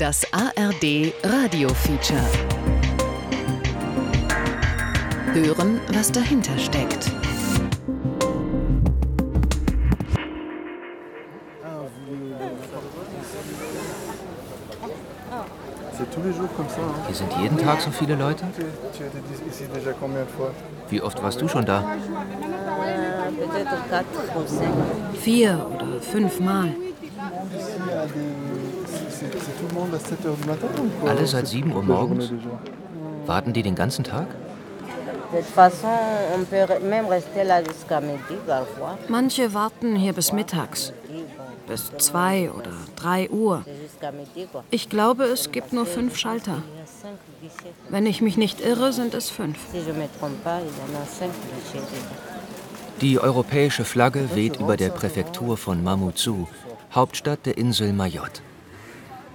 Das ARD Radio Feature. Hören, was dahinter steckt. Hier sind jeden Tag so viele Leute? Wie oft warst du schon da? Vier oder fünf Mal. Alle seit 7 Uhr morgens? Warten die den ganzen Tag? Manche warten hier bis mittags. Bis zwei oder drei Uhr. Ich glaube, es gibt nur fünf Schalter. Wenn ich mich nicht irre, sind es fünf. Die europäische Flagge weht über der Präfektur von Mamoudzou, Hauptstadt der Insel Mayotte.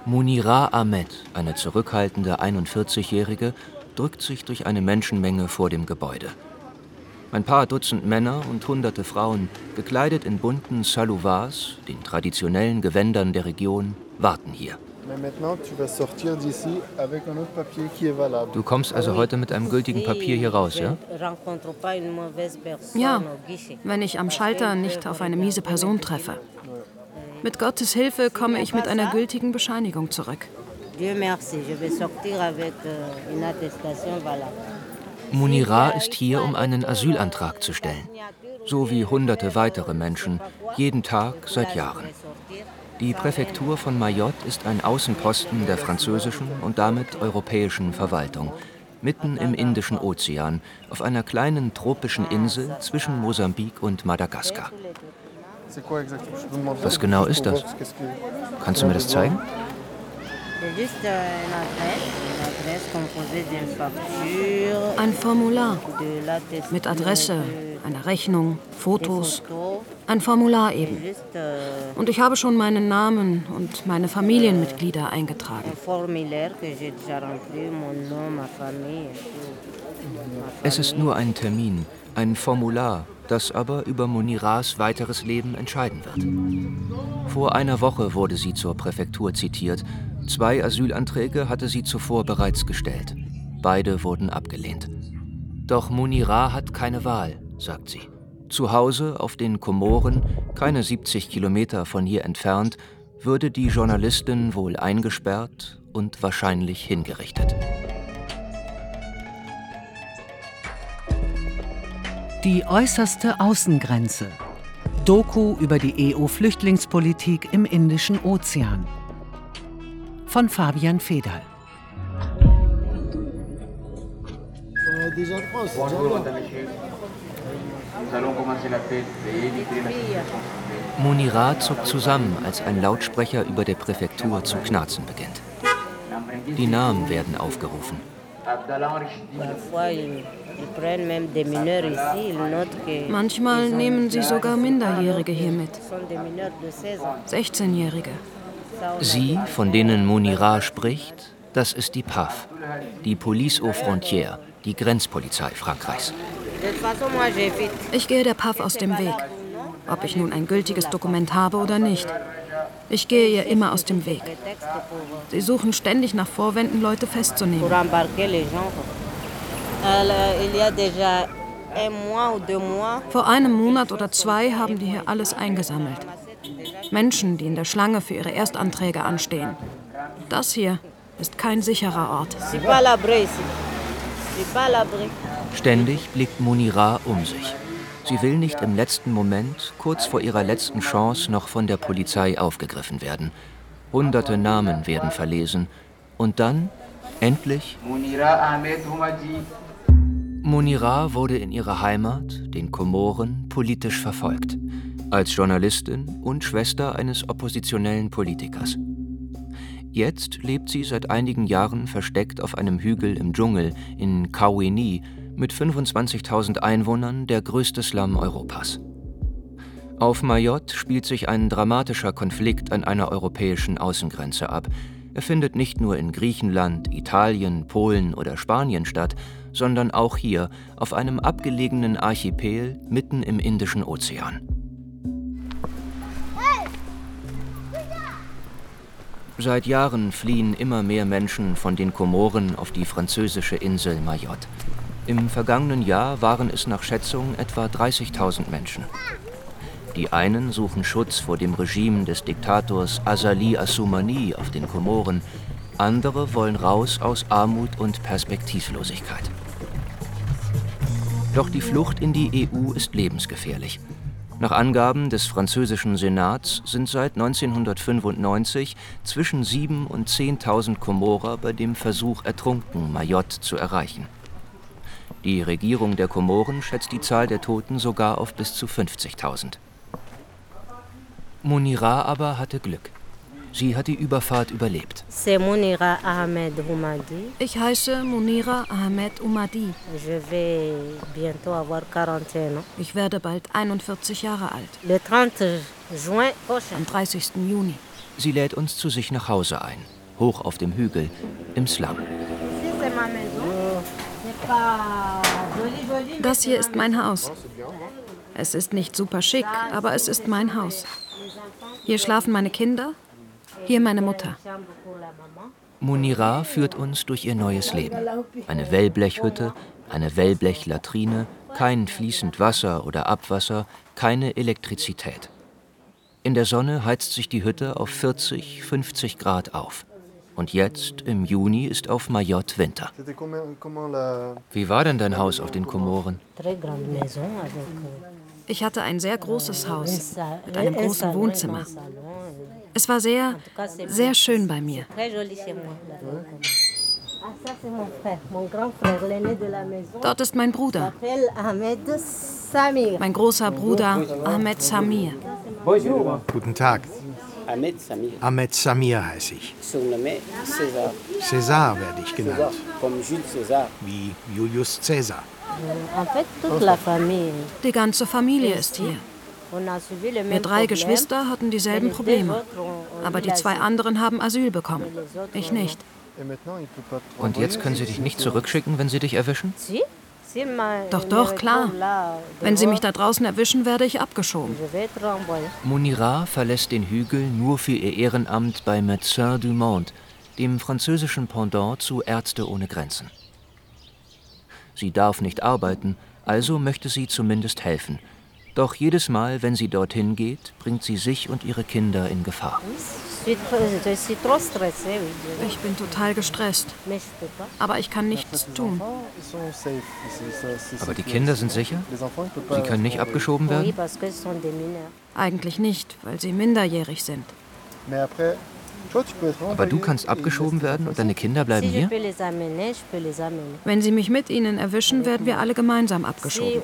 Munira Ahmed, eine zurückhaltende 41-Jährige, drückt sich durch eine Menschenmenge vor dem Gebäude. Ein paar Dutzend Männer und hunderte Frauen, gekleidet in bunten Salovars, den traditionellen Gewändern der Region, warten hier. Du kommst also heute mit einem gültigen Papier hier raus, ja? Ja, wenn ich am Schalter nicht auf eine miese Person treffe. Mit Gottes Hilfe komme ich mit einer gültigen Bescheinigung zurück. Munira ist hier, um einen Asylantrag zu stellen. So wie hunderte weitere Menschen, jeden Tag seit Jahren. Die Präfektur von Mayotte ist ein Außenposten der französischen und damit europäischen Verwaltung, mitten im Indischen Ozean, auf einer kleinen tropischen Insel zwischen Mosambik und Madagaskar. Was genau ist das? Kannst du mir das zeigen? Ein Formular mit Adresse, einer Rechnung, Fotos. Ein Formular eben. Und ich habe schon meinen Namen und meine Familienmitglieder eingetragen. Es ist nur ein Termin, ein Formular, das aber über Moniras weiteres Leben entscheiden wird. Vor einer Woche wurde sie zur Präfektur zitiert. Zwei Asylanträge hatte sie zuvor bereits gestellt. Beide wurden abgelehnt. Doch Munira hat keine Wahl, sagt sie. Zu Hause auf den Komoren, keine 70 Kilometer von hier entfernt, würde die Journalistin wohl eingesperrt und wahrscheinlich hingerichtet. Die äußerste Außengrenze. Doku über die EU-Flüchtlingspolitik im Indischen Ozean. Von Fabian Fedal. Munira zuckt zusammen, als ein Lautsprecher über der Präfektur zu knarzen beginnt. Die Namen werden aufgerufen. Manchmal nehmen sie sogar Minderjährige hier mit. 16-Jährige. Sie, von denen Munira spricht, das ist die PAF, die Police aux Frontières, die Grenzpolizei Frankreichs. Ich gehe der PAF aus dem Weg, ob ich nun ein gültiges Dokument habe oder nicht. Ich gehe ihr immer aus dem Weg. Sie suchen ständig nach Vorwänden, Leute festzunehmen. Vor einem Monat oder zwei haben die hier alles eingesammelt. Menschen, die in der Schlange für ihre Erstanträge anstehen. Das hier ist kein sicherer Ort. Ständig blickt Munira um sich. Sie will nicht im letzten Moment, kurz vor ihrer letzten Chance, noch von der Polizei aufgegriffen werden. Hunderte Namen werden verlesen. Und dann, endlich, Munira wurde in ihrer Heimat, den Komoren, politisch verfolgt. Als Journalistin und Schwester eines oppositionellen Politikers. Jetzt lebt sie seit einigen Jahren versteckt auf einem Hügel im Dschungel in Kaweni, mit 25.000 Einwohnern der größte Slum Europas. Auf Mayotte spielt sich ein dramatischer Konflikt an einer europäischen Außengrenze ab. Er findet nicht nur in Griechenland, Italien, Polen oder Spanien statt, sondern auch hier auf einem abgelegenen Archipel mitten im Indischen Ozean. Seit Jahren fliehen immer mehr Menschen von den Komoren auf die französische Insel Mayotte. Im vergangenen Jahr waren es nach Schätzung etwa 30.000 Menschen. Die einen suchen Schutz vor dem Regime des Diktators Azali Assoumani auf den Komoren, andere wollen raus aus Armut und Perspektivlosigkeit. Doch die Flucht in die EU ist lebensgefährlich. Nach Angaben des französischen Senats sind seit 1995 zwischen 7.000 und 10.000 Komorer bei dem Versuch ertrunken, Mayotte zu erreichen. Die Regierung der Komoren schätzt die Zahl der Toten sogar auf bis zu 50.000. Monira aber hatte Glück. Sie hat die Überfahrt überlebt. Ich heiße Munira Ahmed Umadi. Ich werde bald 41 Jahre alt. Am 30. Juni. Sie lädt uns zu sich nach Hause ein, hoch auf dem Hügel, im Slum. Das hier ist mein Haus. Es ist nicht super schick, aber es ist mein Haus. Hier schlafen meine Kinder, hier meine Mutter. Munira führt uns durch ihr neues Leben. Eine Wellblechhütte, eine Wellblechlatrine, kein fließend Wasser oder Abwasser, keine Elektrizität. In der Sonne heizt sich die Hütte auf 40, 50 Grad auf. Und jetzt, im Juni, ist auf Mayotte Winter. Wie war denn dein Haus auf den Komoren? Ich hatte ein sehr großes Haus mit einem großen Wohnzimmer. Es war sehr, sehr schön bei mir. Dort ist mein Bruder. Mein großer Bruder Ahmed Samir. Guten Tag. Ahmed Samir heiße ich. César werde ich genannt. Wie Julius Caesar. Die ganze Familie ist hier. Wir drei Geschwister hatten dieselben Probleme. Aber die zwei anderen haben Asyl bekommen. Ich nicht. Und jetzt können sie dich nicht zurückschicken, wenn sie dich erwischen? Doch, doch, klar. Wenn sie mich da draußen erwischen, werde ich abgeschoben. Munira verlässt den Hügel nur für ihr Ehrenamt bei Médecins du Monde, dem französischen Pendant zu Ärzte ohne Grenzen. Sie darf nicht arbeiten, also möchte sie zumindest helfen – doch jedes Mal, wenn sie dorthin geht, bringt sie sich und ihre Kinder in Gefahr. Ich bin total gestresst. Aber ich kann nichts tun. Aber die Kinder sind sicher? Sie können nicht abgeschoben werden? Eigentlich nicht, weil sie minderjährig sind. Aber du kannst abgeschoben werden und deine Kinder bleiben hier? Wenn sie mich mit ihnen erwischen, werden wir alle gemeinsam abgeschoben.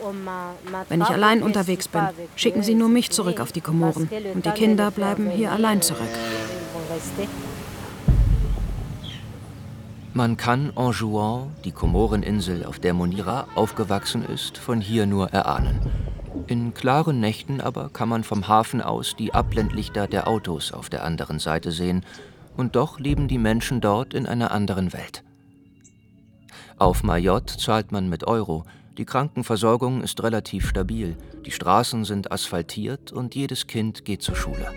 Wenn ich allein unterwegs bin, schicken sie nur mich zurück auf die Komoren und die Kinder bleiben hier allein zurück. Man kann Anjouan, die Komoreninsel, auf der Monira aufgewachsen ist, von hier nur erahnen. In klaren Nächten aber kann man vom Hafen aus die Abblendlichter der Autos auf der anderen Seite sehen, und doch leben die Menschen dort in einer anderen Welt. Auf Mayotte zahlt man mit Euro, die Krankenversorgung ist relativ stabil, die Straßen sind asphaltiert und jedes Kind geht zur Schule.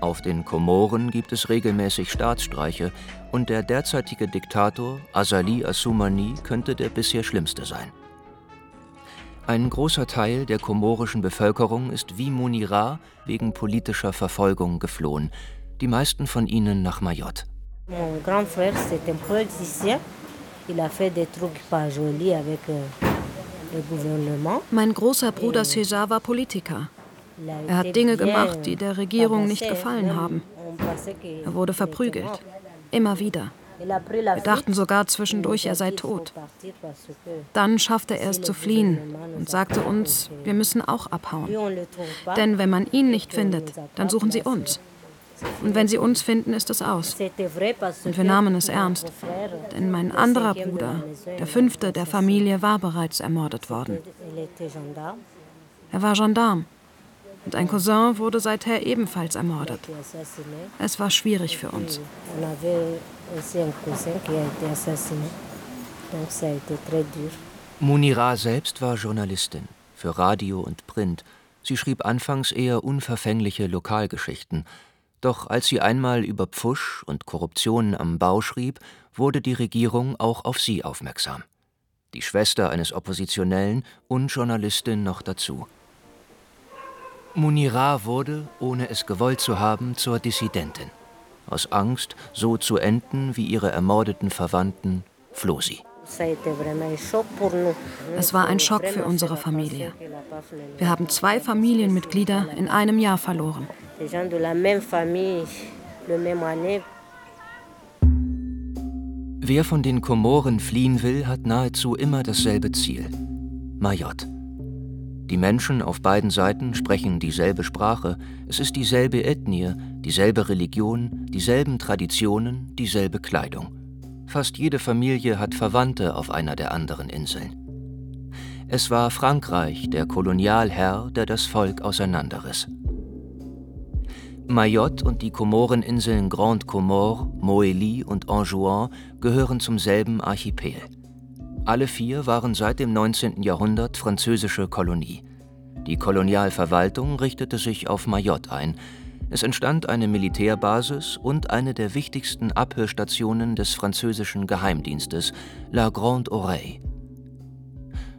Auf den Komoren gibt es regelmäßig Staatsstreiche und der derzeitige Diktator Azali Assoumani könnte der bisher schlimmste sein. Ein großer Teil der komorischen Bevölkerung ist wie Munira wegen politischer Verfolgung geflohen, die meisten von ihnen nach Mayotte. Euh, mein großer Bruder César war Politiker. Er hat Dinge gemacht, die der Regierung nicht gefallen haben. Er wurde verprügelt. Immer wieder. Wir dachten sogar zwischendurch, er sei tot. Dann schaffte er es zu fliehen und sagte uns, wir müssen auch abhauen. Denn wenn man ihn nicht findet, dann suchen sie uns. Und wenn sie uns finden, ist es aus. Und wir nahmen es ernst. Denn mein anderer Bruder, der fünfte der Familie, war bereits ermordet worden. Er war Gendarm. Und ein Cousin wurde seither ebenfalls ermordet. Es war schwierig für uns. Munira selbst war Journalistin für Radio und Print. Sie schrieb anfangs eher unverfängliche Lokalgeschichten. Doch als sie einmal über Pfusch und Korruption am Bau schrieb, wurde die Regierung auch auf sie aufmerksam. Die Schwester eines Oppositionellen und Journalistin noch dazu. Munira wurde, ohne es gewollt zu haben, zur Dissidentin. Aus Angst, so zu enden wie ihre ermordeten Verwandten, floh sie. Es war ein Schock für unsere Familie. Wir haben zwei Familienmitglieder in einem Jahr verloren. Wer von den Komoren fliehen will, hat nahezu immer dasselbe Ziel: Mayotte. Die Menschen auf beiden Seiten sprechen dieselbe Sprache, es ist dieselbe Ethnie, dieselbe Religion, dieselben Traditionen, dieselbe Kleidung. Fast jede Familie hat Verwandte auf einer der anderen Inseln. Es war Frankreich, der Kolonialherr, der das Volk auseinanderriss. Mayotte und die Komoreninseln Grande Comore, Moélie und Anjouan gehören zum selben Archipel. Alle vier waren seit dem 19. Jahrhundert französische Kolonie. Die Kolonialverwaltung richtete sich auf Mayotte ein. Es entstand eine Militärbasis und eine der wichtigsten Abhörstationen des französischen Geheimdienstes, La Grande Oreille.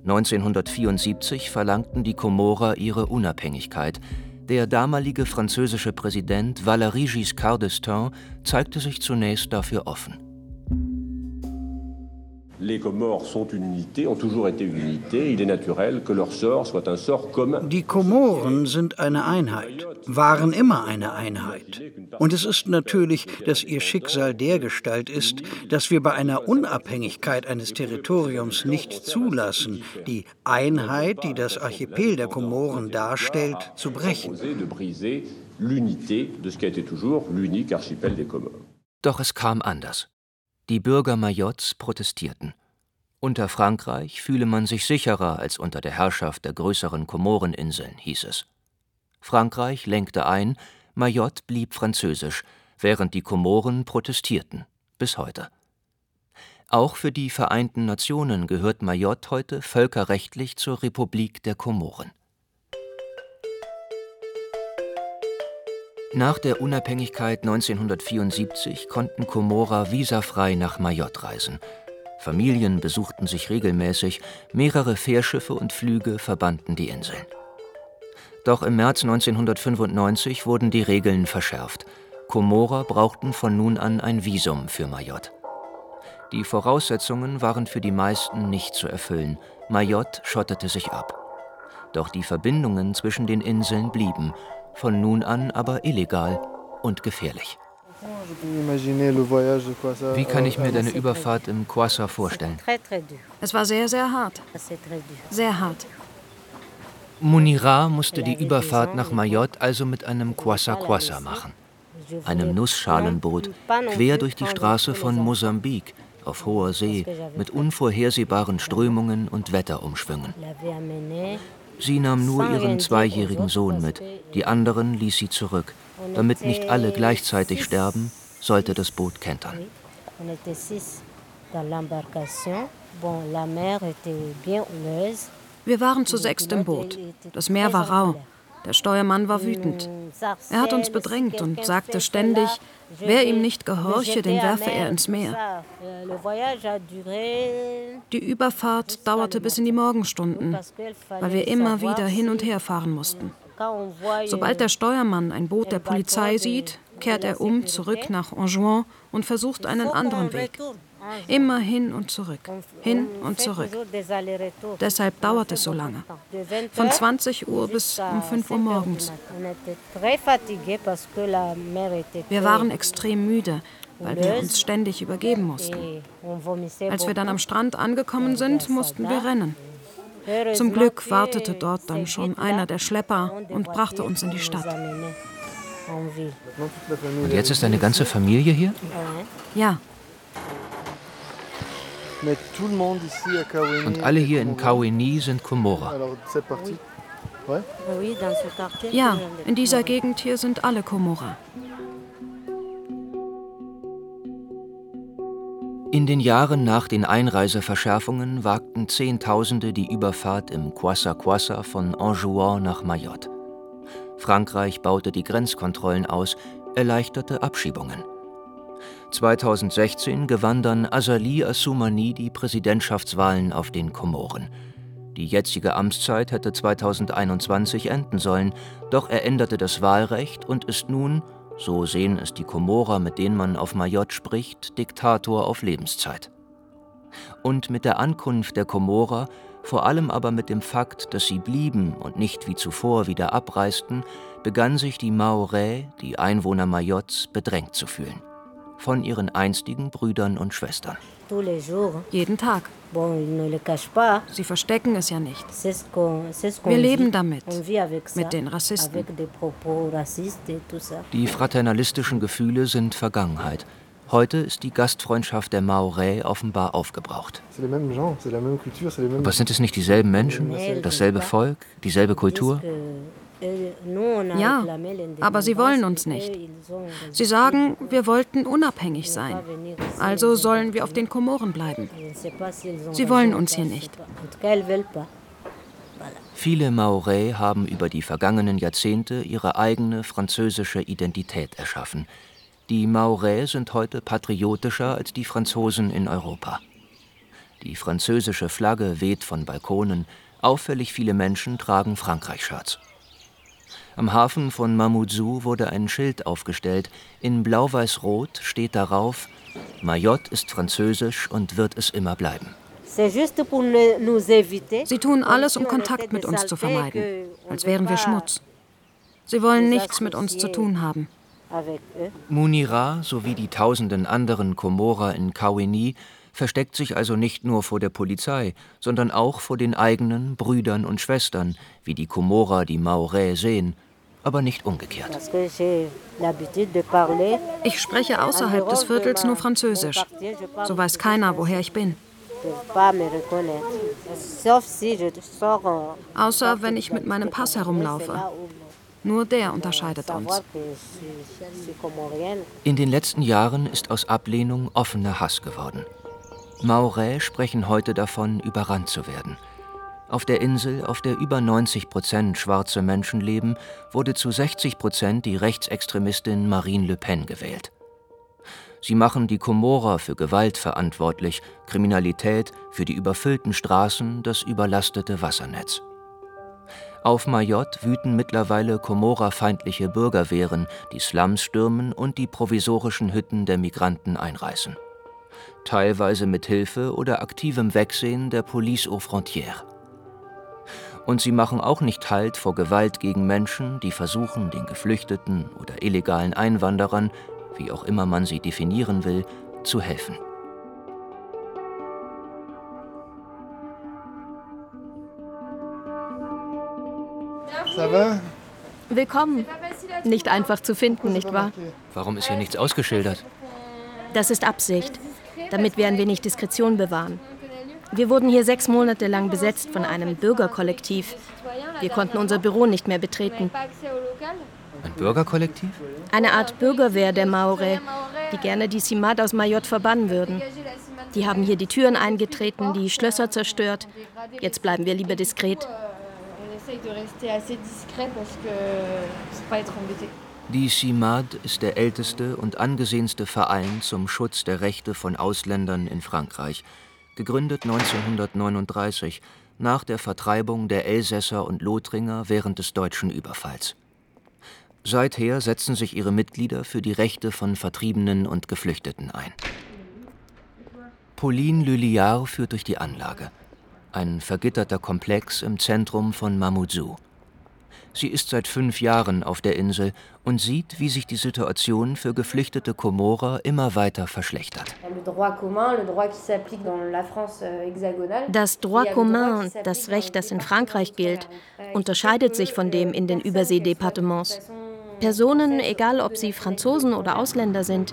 1974 verlangten die Komorer ihre Unabhängigkeit. Der damalige französische Präsident Valéry Giscard d'Estaing zeigte sich zunächst dafür offen. Les Comores sont une unité, ont toujours été une unité. Il est naturel que leur sort soit un sort commun. Die Komoren sind eine Einheit, waren immer eine Einheit. Und es ist natürlich, dass ihr Schicksal dergestalt ist, dass wir bei einer Unabhängigkeit eines Territoriums nicht zulassen, die Einheit, die das Archipel der Komoren darstellt, zu brechen. Doch es kam anders. Die Bürger Mayottes protestierten. Unter Frankreich fühle man sich sicherer als unter der Herrschaft der größeren Komoreninseln, hieß es. Frankreich lenkte ein, Mayotte blieb französisch, während die Komoren protestierten, bis heute. Auch für die Vereinten Nationen gehört Mayotte heute völkerrechtlich zur Republik der Komoren. Nach der Unabhängigkeit 1974 konnten Komorer visafrei nach Mayotte reisen. Familien besuchten sich regelmäßig, mehrere Fährschiffe und Flüge verbanden die Inseln. Doch im März 1995 wurden die Regeln verschärft. Komorer brauchten von nun an ein Visum für Mayotte. Die Voraussetzungen waren für die meisten nicht zu erfüllen. Mayotte schottete sich ab. Doch die Verbindungen zwischen den Inseln blieben von nun an aber illegal und gefährlich. Wie kann ich mir deine Überfahrt im Kwassa vorstellen? Es war sehr, sehr hart. Sehr hart. Munira musste die Überfahrt nach Mayotte also mit einem Kwassa Kwassa machen, einem Nussschalenboot, quer durch die Straße von Mosambik, auf hoher See, mit unvorhersehbaren Strömungen und Wetterumschwüngen. Sie nahm nur ihren zweijährigen Sohn mit, die anderen ließ sie zurück. Damit nicht alle gleichzeitig sterben, sollte das Boot kentern. Wir waren zu sechst im Boot. Das Meer war rau. Der Steuermann war wütend. Er hat uns bedrängt und sagte ständig, wer ihm nicht gehorche, den werfe er ins Meer. Die Überfahrt dauerte bis in die Morgenstunden, weil wir immer wieder hin und her fahren mussten. Sobald der Steuermann ein Boot der Polizei sieht, kehrt er um zurück nach Anjouan und versucht einen anderen Weg. Immer hin und zurück, hin und zurück. Deshalb dauert es so lange. Von 20 Uhr bis um 5 Uhr morgens. Wir waren extrem müde, weil wir uns ständig übergeben mussten. Als wir dann am Strand angekommen sind, mussten wir rennen. Zum Glück wartete dort dann schon einer der Schlepper und brachte uns in die Stadt. Und jetzt ist deine ganze Familie hier? Ja. Und alle hier in Kaweni sind Komorer. Ja, in dieser Gegend hier sind alle Komorer. In den Jahren nach den Einreiseverschärfungen wagten Zehntausende die Überfahrt im Kwassa Kwassa von Anjouan nach Mayotte. Frankreich baute die Grenzkontrollen aus, erleichterte Abschiebungen. 2016 gewann dann Azali Assoumani die Präsidentschaftswahlen auf den Komoren. Die jetzige Amtszeit hätte 2021 enden sollen, doch er änderte das Wahlrecht und ist nun, so sehen es die Komorer, mit denen man auf Mayotte spricht, Diktator auf Lebenszeit. Und mit der Ankunft der Komorer, vor allem aber mit dem Fakt, dass sie blieben und nicht wie zuvor wieder abreisten, begann sich die Maorais, die Einwohner Mayottes, bedrängt zu fühlen von ihren einstigen Brüdern und Schwestern. Jeden Tag. Sie verstecken es ja nicht. Wir leben damit, mit den Rassisten. Die fraternalistischen Gefühle sind Vergangenheit. Heute ist die Gastfreundschaft der Maorais offenbar aufgebraucht. Aber sind es nicht dieselben Menschen, dasselbe Volk, dieselbe Kultur? Ja, aber sie wollen uns nicht. Sie sagen, wir wollten unabhängig sein. Also sollen wir auf den Komoren bleiben. Sie wollen uns hier nicht. Viele Maorais haben über die vergangenen Jahrzehnte ihre eigene französische Identität erschaffen. Die Maorais sind heute patriotischer als die Franzosen in Europa. Die französische Flagge weht von Balkonen, auffällig viele Menschen tragen Frankreich-Shirts. Am Hafen von Mamoudzou wurde ein Schild aufgestellt. In blau-weiß-rot steht darauf: Mayotte ist französisch und wird es immer bleiben. Sie tun alles, um Kontakt mit uns zu vermeiden, als wären wir Schmutz. Sie wollen nichts mit uns zu tun haben. Munira sowie die tausenden anderen Komorer in Kawini versteckt sich also nicht nur vor der Polizei, sondern auch vor den eigenen Brüdern und Schwestern, wie die Komorer die Maorais sehen, aber nicht umgekehrt. Ich spreche außerhalb des Viertels nur Französisch. So weiß keiner, woher ich bin. Außer wenn ich mit meinem Pass herumlaufe. Nur der unterscheidet uns. In den letzten Jahren ist aus Ablehnung offener Hass geworden. Maurais sprechen heute davon, überrannt zu werden. Auf der Insel, auf der über 90 Prozent schwarze Menschen leben, wurde zu 60 Prozent die Rechtsextremistin Marine Le Pen gewählt. Sie machen die Komorer für Gewalt verantwortlich, Kriminalität, für die überfüllten Straßen, das überlastete Wassernetz. Auf Mayotte wüten mittlerweile Komorerfeindliche Bürgerwehren, die Slums stürmen und die provisorischen Hütten der Migranten einreißen teilweise mit Hilfe oder aktivem Wegsehen der Police aux Frontières. Und sie machen auch nicht Halt vor Gewalt gegen Menschen, die versuchen, den Geflüchteten oder illegalen Einwanderern, wie auch immer man sie definieren will, zu helfen. Willkommen. Nicht einfach zu finden, nicht wahr? Warum ist hier nichts ausgeschildert? Das ist Absicht damit wir ein wenig Diskretion bewahren. Wir wurden hier sechs Monate lang besetzt von einem Bürgerkollektiv. Wir konnten unser Büro nicht mehr betreten. Ein Bürgerkollektiv? Eine Art Bürgerwehr der Maore, die gerne die Simad aus Mayotte verbannen würden. Die haben hier die Türen eingetreten, die Schlösser zerstört. Jetzt bleiben wir lieber diskret. Die CIMAD ist der älteste und angesehenste Verein zum Schutz der Rechte von Ausländern in Frankreich, gegründet 1939 nach der Vertreibung der Elsässer und Lothringer während des deutschen Überfalls. Seither setzen sich ihre Mitglieder für die Rechte von Vertriebenen und Geflüchteten ein. Pauline Lulliard führt durch die Anlage, ein vergitterter Komplex im Zentrum von Mamoudzou. Sie ist seit fünf Jahren auf der Insel und sieht, wie sich die Situation für geflüchtete Komorer immer weiter verschlechtert. Das Droit commun, das Recht, das in Frankreich gilt, unterscheidet sich von dem in den Überseedepartements. Personen, egal ob sie Franzosen oder Ausländer sind,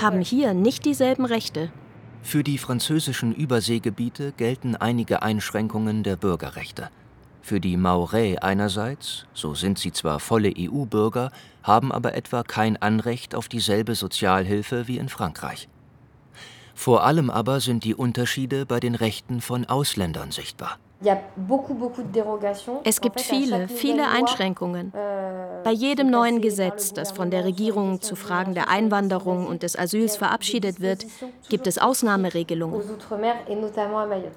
haben hier nicht dieselben Rechte. Für die französischen Überseegebiete gelten einige Einschränkungen der Bürgerrechte. Für die Maorais einerseits, so sind sie zwar volle EU-Bürger, haben aber etwa kein Anrecht auf dieselbe Sozialhilfe wie in Frankreich. Vor allem aber sind die Unterschiede bei den Rechten von Ausländern sichtbar. Es gibt viele, viele Einschränkungen. Euh, Bei jedem neuen Gesetz, das von der Regierung zu Fragen der Einwanderung und des Asyls verabschiedet wird, gibt es Ausnahmeregelungen.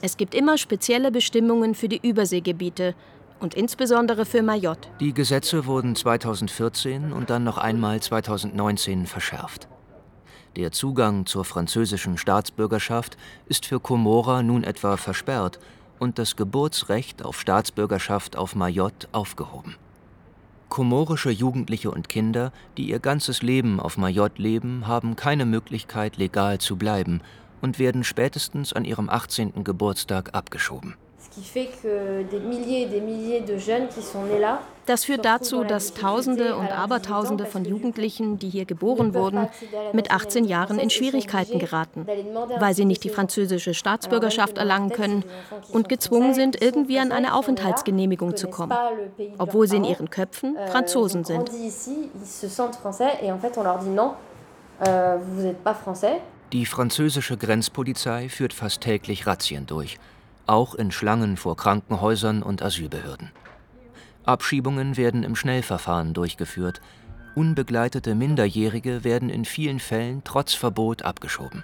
Es gibt immer spezielle Bestimmungen für die Überseegebiete und insbesondere für Mayotte. Die Gesetze wurden 2014 und dann noch einmal 2019 verschärft. Der Zugang zur französischen Staatsbürgerschaft ist für Komora nun etwa versperrt und das Geburtsrecht auf Staatsbürgerschaft auf Mayotte aufgehoben. Komorische Jugendliche und Kinder, die ihr ganzes Leben auf Mayotte leben, haben keine Möglichkeit, legal zu bleiben und werden spätestens an ihrem 18. Geburtstag abgeschoben. Das führt dazu, dass Tausende und Abertausende von Jugendlichen, die hier geboren wurden, mit 18 Jahren in Schwierigkeiten geraten, weil sie nicht die französische Staatsbürgerschaft erlangen können und gezwungen sind, irgendwie an eine Aufenthaltsgenehmigung zu kommen, obwohl sie in ihren Köpfen euh, Franzosen sind. Euh, die französische Grenzpolizei führt fast täglich Razzien durch auch in Schlangen vor Krankenhäusern und Asylbehörden. Abschiebungen werden im Schnellverfahren durchgeführt. Unbegleitete Minderjährige werden in vielen Fällen trotz Verbot abgeschoben.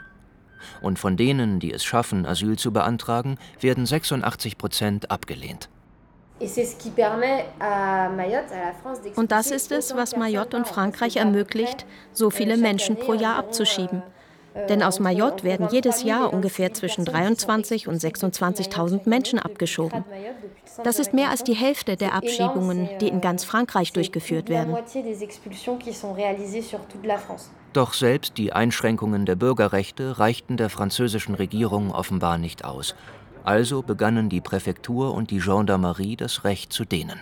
Und von denen, die es schaffen, Asyl zu beantragen, werden 86 Prozent abgelehnt. Und das ist es, was Mayotte und Frankreich ermöglicht, so viele Menschen pro Jahr abzuschieben. Denn aus Mayotte werden jedes Jahr ungefähr zwischen 23 und 26.000 Menschen abgeschoben. Das ist mehr als die Hälfte der Abschiebungen, die in ganz Frankreich durchgeführt werden. Doch selbst die Einschränkungen der Bürgerrechte reichten der französischen Regierung offenbar nicht aus. Also begannen die Präfektur und die Gendarmerie das Recht zu dehnen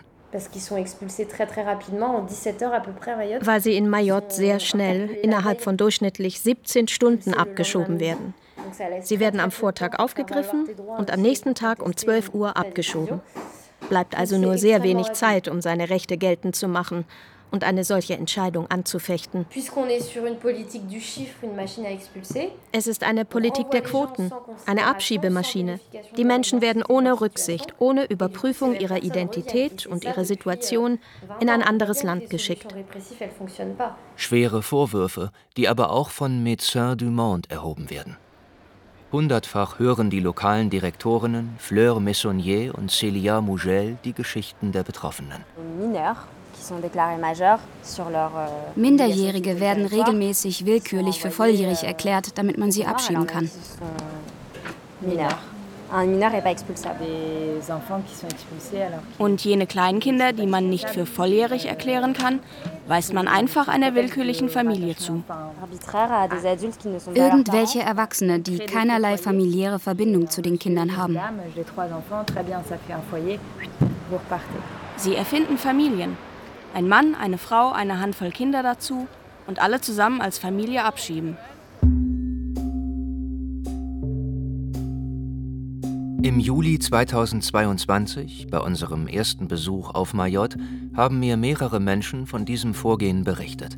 weil sie in Mayotte sehr schnell, innerhalb von durchschnittlich 17 Stunden abgeschoben werden. Sie werden am Vortag aufgegriffen und am nächsten Tag um 12 Uhr abgeschoben. Bleibt also nur sehr wenig Zeit, um seine Rechte geltend zu machen und eine solche Entscheidung anzufechten. Es ist eine Politik der Quoten, eine Abschiebemaschine. Die Menschen werden ohne Rücksicht, ohne Überprüfung ihrer Identität und ihrer Situation in ein anderes Land geschickt. Schwere Vorwürfe, die aber auch von Médecins du Monde erhoben werden. Hundertfach hören die lokalen Direktorinnen Fleur Messonnier und Célia Mougel die Geschichten der Betroffenen. Euh, Minderjährige werden regelmäßig willkürlich für volljährig erklärt, damit man sie abschieben kann. Und jene Kleinkinder, die man nicht für volljährig erklären kann, weist man einfach einer willkürlichen Familie zu. Irgendwelche Erwachsene, die keinerlei familiäre Verbindung zu den Kindern haben. Sie erfinden Familien. Ein Mann, eine Frau, eine Handvoll Kinder dazu und alle zusammen als Familie abschieben. Im Juli 2022, bei unserem ersten Besuch auf Mayotte, haben mir mehrere Menschen von diesem Vorgehen berichtet.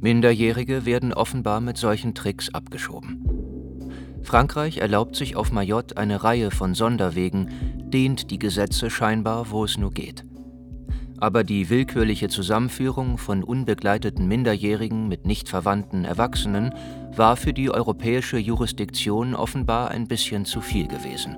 Minderjährige werden offenbar mit solchen Tricks abgeschoben. Frankreich erlaubt sich auf Mayotte eine Reihe von Sonderwegen, dehnt die Gesetze scheinbar, wo es nur geht aber die willkürliche Zusammenführung von unbegleiteten Minderjährigen mit nicht verwandten Erwachsenen war für die europäische Jurisdiktion offenbar ein bisschen zu viel gewesen.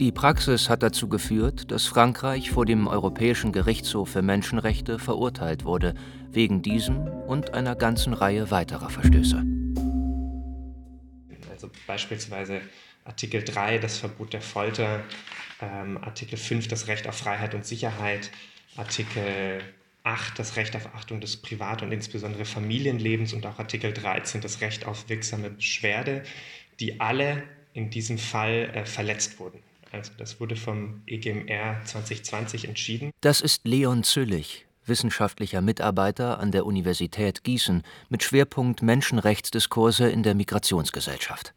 Die Praxis hat dazu geführt, dass Frankreich vor dem Europäischen Gerichtshof für Menschenrechte verurteilt wurde, wegen diesem und einer ganzen Reihe weiterer Verstöße. Also beispielsweise Artikel 3, das Verbot der Folter, ähm, Artikel 5, das Recht auf Freiheit und Sicherheit, Artikel 8 das Recht auf Achtung des Privat- und insbesondere Familienlebens und auch Artikel 13 das Recht auf wirksame Beschwerde, die alle in diesem Fall äh, verletzt wurden. Also das wurde vom EGMR 2020 entschieden. Das ist Leon Züllig, wissenschaftlicher Mitarbeiter an der Universität Gießen mit Schwerpunkt Menschenrechtsdiskurse in der Migrationsgesellschaft.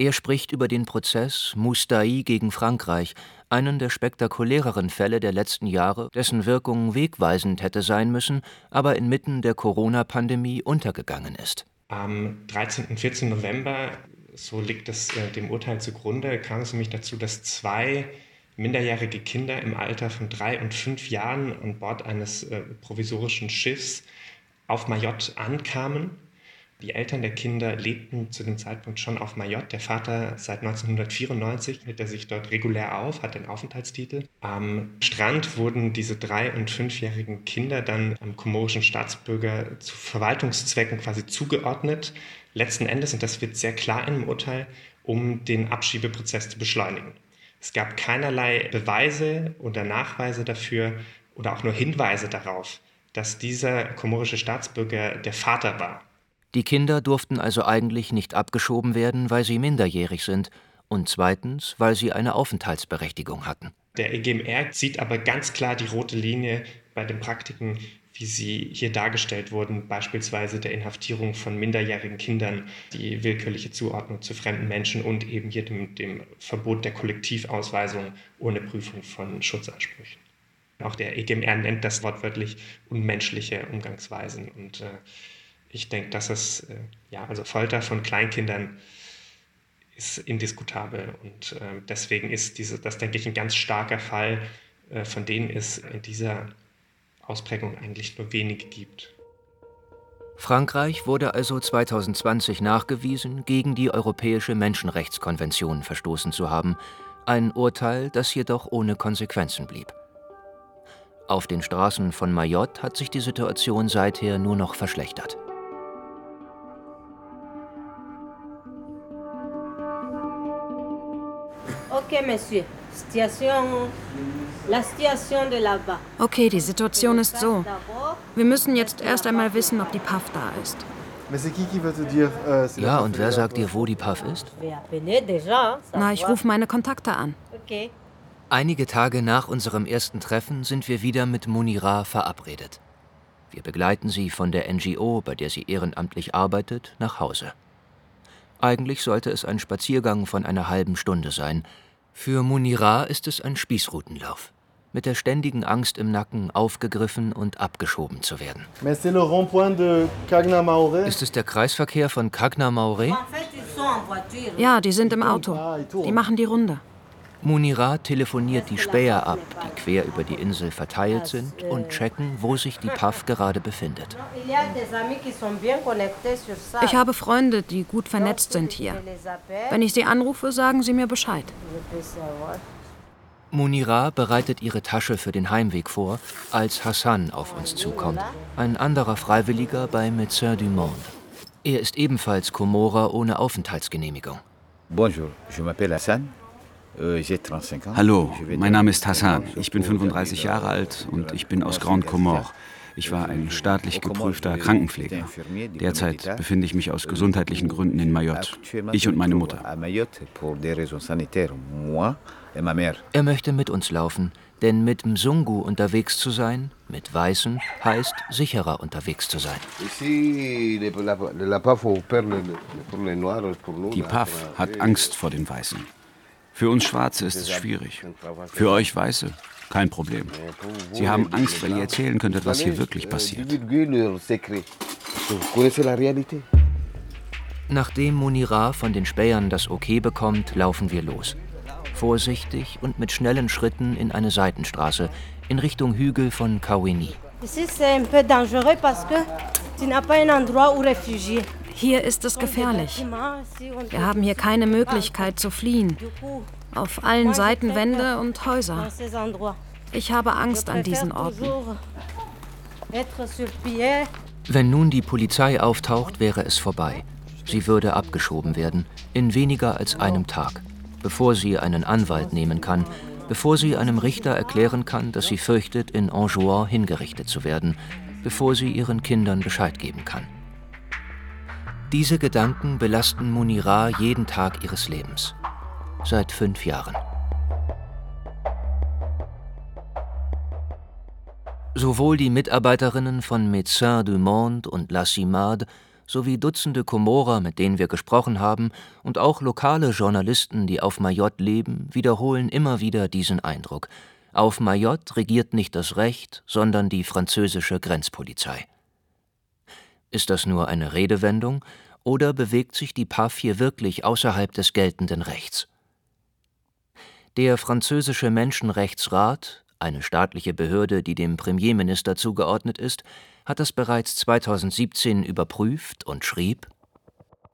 Er spricht über den Prozess Moustai gegen Frankreich, einen der spektakuläreren Fälle der letzten Jahre, dessen Wirkung wegweisend hätte sein müssen, aber inmitten der Corona-Pandemie untergegangen ist. Am 13. und 14. November so liegt es äh, dem Urteil zugrunde, kam es nämlich dazu, dass zwei minderjährige Kinder im Alter von drei und fünf Jahren an Bord eines äh, provisorischen Schiffs auf Mayotte ankamen. Die Eltern der Kinder lebten zu dem Zeitpunkt schon auf Mayotte. Der Vater seit 1994 hält er sich dort regulär auf, hat den Aufenthaltstitel. Am Strand wurden diese drei- und fünfjährigen Kinder dann am komorischen Staatsbürger zu Verwaltungszwecken quasi zugeordnet. Letzten Endes, und das wird sehr klar im Urteil, um den Abschiebeprozess zu beschleunigen. Es gab keinerlei Beweise oder Nachweise dafür oder auch nur Hinweise darauf, dass dieser komorische Staatsbürger der Vater war. Die Kinder durften also eigentlich nicht abgeschoben werden, weil sie minderjährig sind und zweitens, weil sie eine Aufenthaltsberechtigung hatten. Der EGMR sieht aber ganz klar die rote Linie bei den Praktiken, wie sie hier dargestellt wurden, beispielsweise der Inhaftierung von minderjährigen Kindern, die willkürliche Zuordnung zu fremden Menschen und eben hier dem, dem Verbot der Kollektivausweisung ohne Prüfung von Schutzansprüchen. Auch der EGMR nennt das wortwörtlich unmenschliche Umgangsweisen. Und äh, ich denke, dass es, äh, ja, also Folter von Kleinkindern ist indiskutabel. Und äh, deswegen ist diese, das, denke ich, ein ganz starker Fall, äh, von denen es in dieser Ausprägung eigentlich nur wenige gibt. Frankreich wurde also 2020 nachgewiesen, gegen die Europäische Menschenrechtskonvention verstoßen zu haben, ein Urteil, das jedoch ohne Konsequenzen blieb. Auf den Straßen von Mayotte hat sich die Situation seither nur noch verschlechtert. Okay, Monsieur. Okay, die Situation ist so. Wir müssen jetzt erst einmal wissen, ob die PAF da ist. Ja, und wer sagt dir, wo die PAF ist? Na, ich rufe meine Kontakte an. Einige Tage nach unserem ersten Treffen sind wir wieder mit Munira verabredet. Wir begleiten sie von der NGO, bei der sie ehrenamtlich arbeitet, nach Hause. Eigentlich sollte es ein Spaziergang von einer halben Stunde sein. Für Munira ist es ein Spießrutenlauf. Mit der ständigen Angst im Nacken, aufgegriffen und abgeschoben zu werden. Ist es der Kreisverkehr von Cagna Maure? Ja, die sind im Auto. Die machen die Runde. Munira telefoniert die Späher ab, die quer über die Insel verteilt sind und checken, wo sich die PAF gerade befindet. Ich habe Freunde, die gut vernetzt sind hier. Wenn ich sie anrufe, sagen sie mir Bescheid. Munira bereitet ihre Tasche für den Heimweg vor, als Hassan auf uns zukommt, ein anderer Freiwilliger bei Médecins du Monde. Er ist ebenfalls Komorer ohne Aufenthaltsgenehmigung. Bonjour, je m'appelle Hassan. Euh, Hallo, mein Name ist Hassan. Ich bin 35 Jahre alt und ich bin aus Grand Comore. Ich war ein staatlich geprüfter Krankenpfleger. Derzeit befinde ich mich aus gesundheitlichen Gründen in Mayotte. Ich und meine Mutter. Er möchte mit uns laufen, denn mit Mzungu unterwegs zu sein, mit Weißen, heißt sicherer unterwegs zu sein. Die PAF hat Angst vor den Weißen. Für uns Schwarze ist es schwierig. Für euch Weiße kein Problem. Sie haben Angst, weil ihr erzählen könntet, was hier wirklich passiert. Nachdem Munira von den Spähern das Okay bekommt, laufen wir los. Vorsichtig und mit schnellen Schritten in eine Seitenstraße in Richtung Hügel von Kawini. Hier ist es gefährlich. Wir haben hier keine Möglichkeit zu fliehen. Auf allen Seiten Wände und Häuser. Ich habe Angst an diesen Orten. Wenn nun die Polizei auftaucht, wäre es vorbei. Sie würde abgeschoben werden, in weniger als einem Tag, bevor sie einen Anwalt nehmen kann, bevor sie einem Richter erklären kann, dass sie fürchtet, in Anjouan hingerichtet zu werden, bevor sie ihren Kindern Bescheid geben kann. Diese Gedanken belasten Munira jeden Tag ihres Lebens. Seit fünf Jahren. Sowohl die Mitarbeiterinnen von Médecins du Monde und La Cimade sowie Dutzende Komorer, mit denen wir gesprochen haben, und auch lokale Journalisten, die auf Mayotte leben, wiederholen immer wieder diesen Eindruck. Auf Mayotte regiert nicht das Recht, sondern die französische Grenzpolizei. Ist das nur eine Redewendung Oder bewegt sich die PAF hier wirklich außerhalb des geltenden Rechts? Der französische Menschenrechtsrat, eine staatliche Behörde, die dem Premierminister zugeordnet ist, hat das bereits 2017 überprüft und schrieb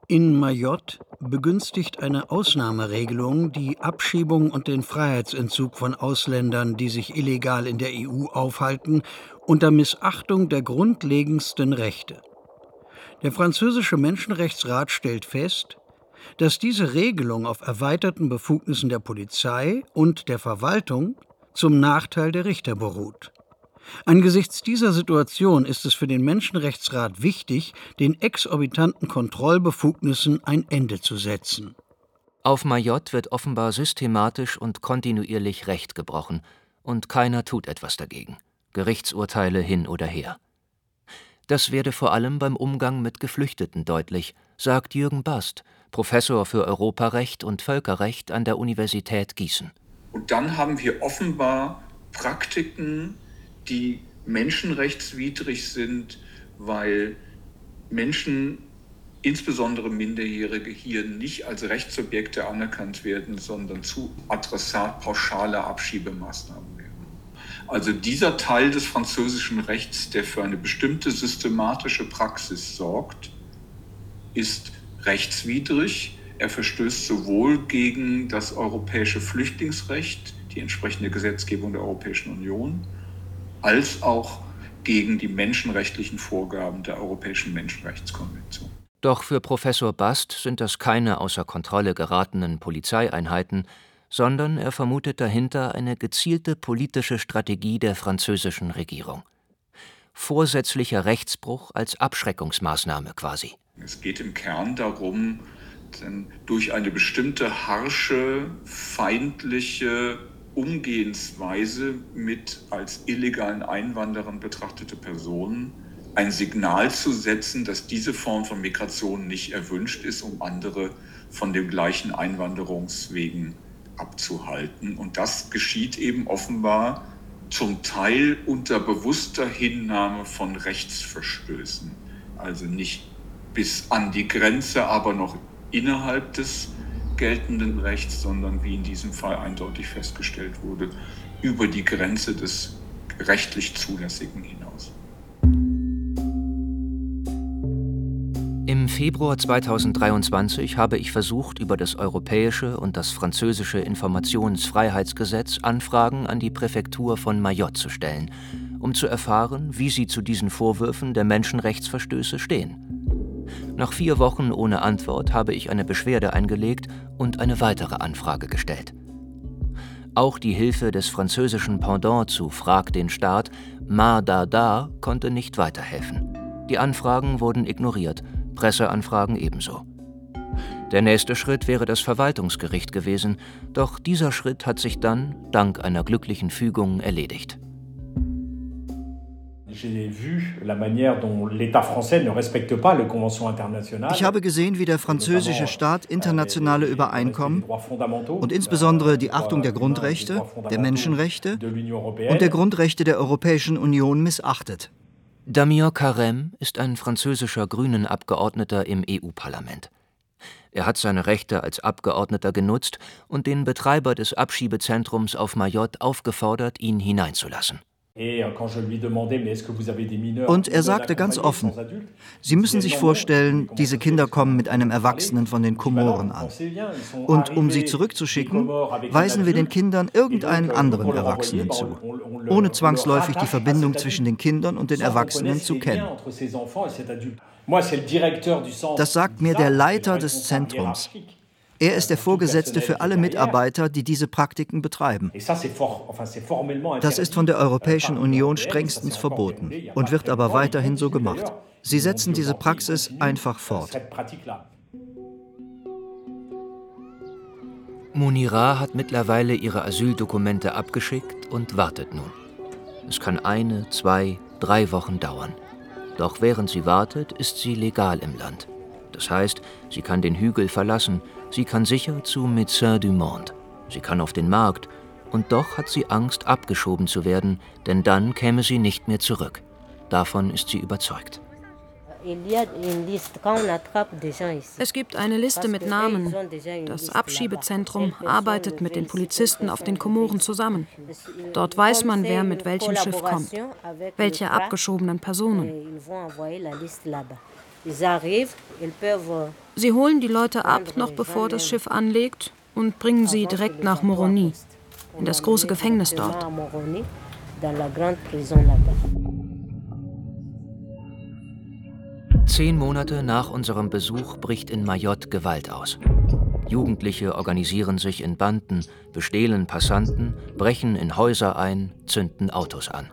In Mayotte begünstigt eine Ausnahmeregelung die Abschiebung und den Freiheitsentzug von Ausländern, die sich illegal in der EU aufhalten, unter Missachtung der grundlegendsten Rechte. Der französische Menschenrechtsrat stellt fest, dass diese Regelung auf erweiterten Befugnissen der Polizei und der Verwaltung zum Nachteil der Richter beruht. Angesichts dieser Situation ist es für den Menschenrechtsrat wichtig, den exorbitanten Kontrollbefugnissen ein Ende zu setzen. Auf Mayotte wird offenbar systematisch und kontinuierlich Recht gebrochen, und keiner tut etwas dagegen. Gerichtsurteile hin oder her. Das werde vor allem beim Umgang mit Geflüchteten deutlich, sagt Jürgen Bast, Professor für Europarecht und Völkerrecht an der Universität Gießen. Und dann haben wir offenbar Praktiken, die menschenrechtswidrig sind, weil Menschen, insbesondere Minderjährige, hier nicht als Rechtssubjekte anerkannt werden, sondern zu Adressat pauschaler Abschiebemaßnahmen. Also dieser Teil des französischen Rechts, der für eine bestimmte systematische Praxis sorgt, ist rechtswidrig. Er verstößt sowohl gegen das europäische Flüchtlingsrecht, die entsprechende Gesetzgebung der Europäischen Union, als auch gegen die menschenrechtlichen Vorgaben der Europäischen Menschenrechtskonvention. Doch für Professor Bast sind das keine außer Kontrolle geratenen Polizeieinheiten, sondern er vermutet dahinter eine gezielte politische Strategie der französischen Regierung. Vorsätzlicher Rechtsbruch als Abschreckungsmaßnahme quasi. Es geht im Kern darum, durch eine bestimmte harsche, feindliche Umgehensweise mit als illegalen Einwanderern betrachtete Personen ein Signal zu setzen, dass diese Form von Migration nicht erwünscht ist, um andere von den gleichen Einwanderungswegen abzuhalten. Und das geschieht eben offenbar zum Teil unter bewusster Hinnahme von Rechtsverstößen. Also nicht bis an die Grenze, aber noch innerhalb des geltenden Rechts, sondern wie in diesem Fall eindeutig festgestellt wurde, über die Grenze des rechtlich Zulässigen hinaus. Im Februar 2023 habe ich versucht, über das europäische und das französische Informationsfreiheitsgesetz Anfragen an die Präfektur von Mayotte zu stellen, um zu erfahren, wie sie zu diesen Vorwürfen der Menschenrechtsverstöße stehen. Nach vier Wochen ohne Antwort habe ich eine Beschwerde eingelegt und eine weitere Anfrage gestellt. Auch die Hilfe des französischen Pendant zu Frag den Staat, Ma Da Da, konnte nicht weiterhelfen. Die Anfragen wurden ignoriert, Presseanfragen ebenso. Der nächste Schritt wäre das Verwaltungsgericht gewesen, doch dieser Schritt hat sich dann, dank einer glücklichen Fügung, erledigt. Ich habe gesehen, wie der französische Staat internationale Übereinkommen und insbesondere die Achtung der Grundrechte, der Menschenrechte und der Grundrechte der Europäischen Union missachtet. Damien Carême ist ein französischer Grünen-Abgeordneter im EU-Parlament. Er hat seine Rechte als Abgeordneter genutzt und den Betreiber des Abschiebezentrums auf Mayotte aufgefordert, ihn hineinzulassen. Euh, Und er sagte ganz offen, Sie müssen sich vorstellen, diese Kinder kommen mit einem Erwachsenen von den Komoren an. Und um sie zurückzuschicken, weisen wir den Kindern irgendeinen anderen Erwachsenen zu, ohne zwangsläufig die Verbindung zwischen den Kindern und den Erwachsenen zu kennen. Das sagt mir der Leiter des Zentrums. Er ist der Vorgesetzte für alle Mitarbeiter, die diese Praktiken betreiben. Das ist von der Europäischen Union strengstens verboten und wird aber weiterhin so gemacht. Sie setzen diese Praxis einfach fort. Munira hat mittlerweile ihre Asyldokumente abgeschickt und wartet nun. Es kann eine, zwei, drei Wochen dauern. Doch während sie wartet, ist sie legal im Land. Das heißt, sie kann den Hügel verlassen, Sie kann sicher zu Médecin du Monde. Sie kann auf den Markt. Und doch hat sie Angst, abgeschoben zu werden, denn dann käme sie nicht mehr zurück. Davon ist sie überzeugt. Es gibt eine Liste mit Namen. Das Abschiebezentrum arbeitet mit den Polizisten auf den Komoren zusammen. Dort weiß man, wer mit welchem Schiff kommt, welche abgeschobenen Personen. Sie holen die Leute ab, noch bevor das Schiff anlegt, und bringen sie direkt nach Moroni, in das große Gefängnis dort. Zehn Monate nach unserem Besuch bricht in Mayotte Gewalt aus. Jugendliche organisieren sich in Banden, bestehlen Passanten, brechen in Häuser ein, zünden Autos an.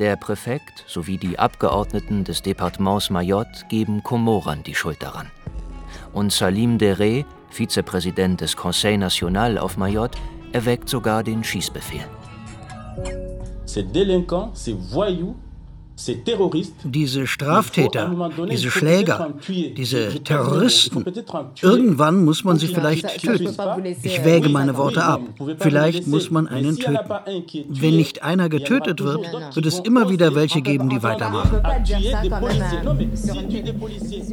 Der Präfekt sowie die Abgeordneten des Departements Mayotte geben Komoran die Schuld daran. Und Salim Deré, Vizepräsident des Conseil National auf Mayotte, erweckt sogar den Schießbefehl. Ces délinquants, ces voyous diese Straftäter, diese Schläger, diese Terroristen, irgendwann muss man sie vielleicht töten. Ich wäge meine Worte ab. Vielleicht muss man einen töten. Wenn nicht einer getötet wird, wird es immer wieder welche geben, die weitermachen.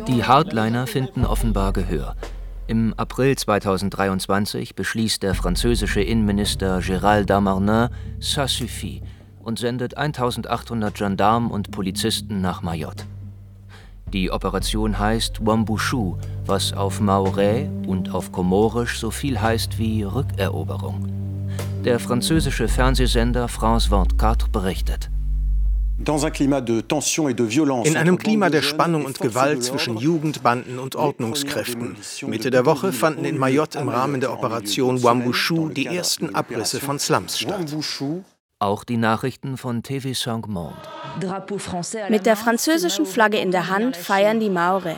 Die Hardliner finden offenbar Gehör. Im April 2023 beschließt der französische Innenminister Gérald Darmanin, ça suffit, und sendet 1800 Gendarmen und Polizisten nach Mayotte. Die Operation heißt Wambushu, was auf Maorä und auf Komorisch so viel heißt wie Rückeroberung. Der französische Fernsehsender France 24 berichtet. In einem Klima der Spannung und Gewalt zwischen Jugendbanden und Ordnungskräften. Mitte der Woche fanden in Mayotte im Rahmen der Operation Wambushu die ersten Abrisse von Slums statt. Auch die Nachrichten von TV5 Monde. Mit der französischen Flagge in der Hand feiern die Maore.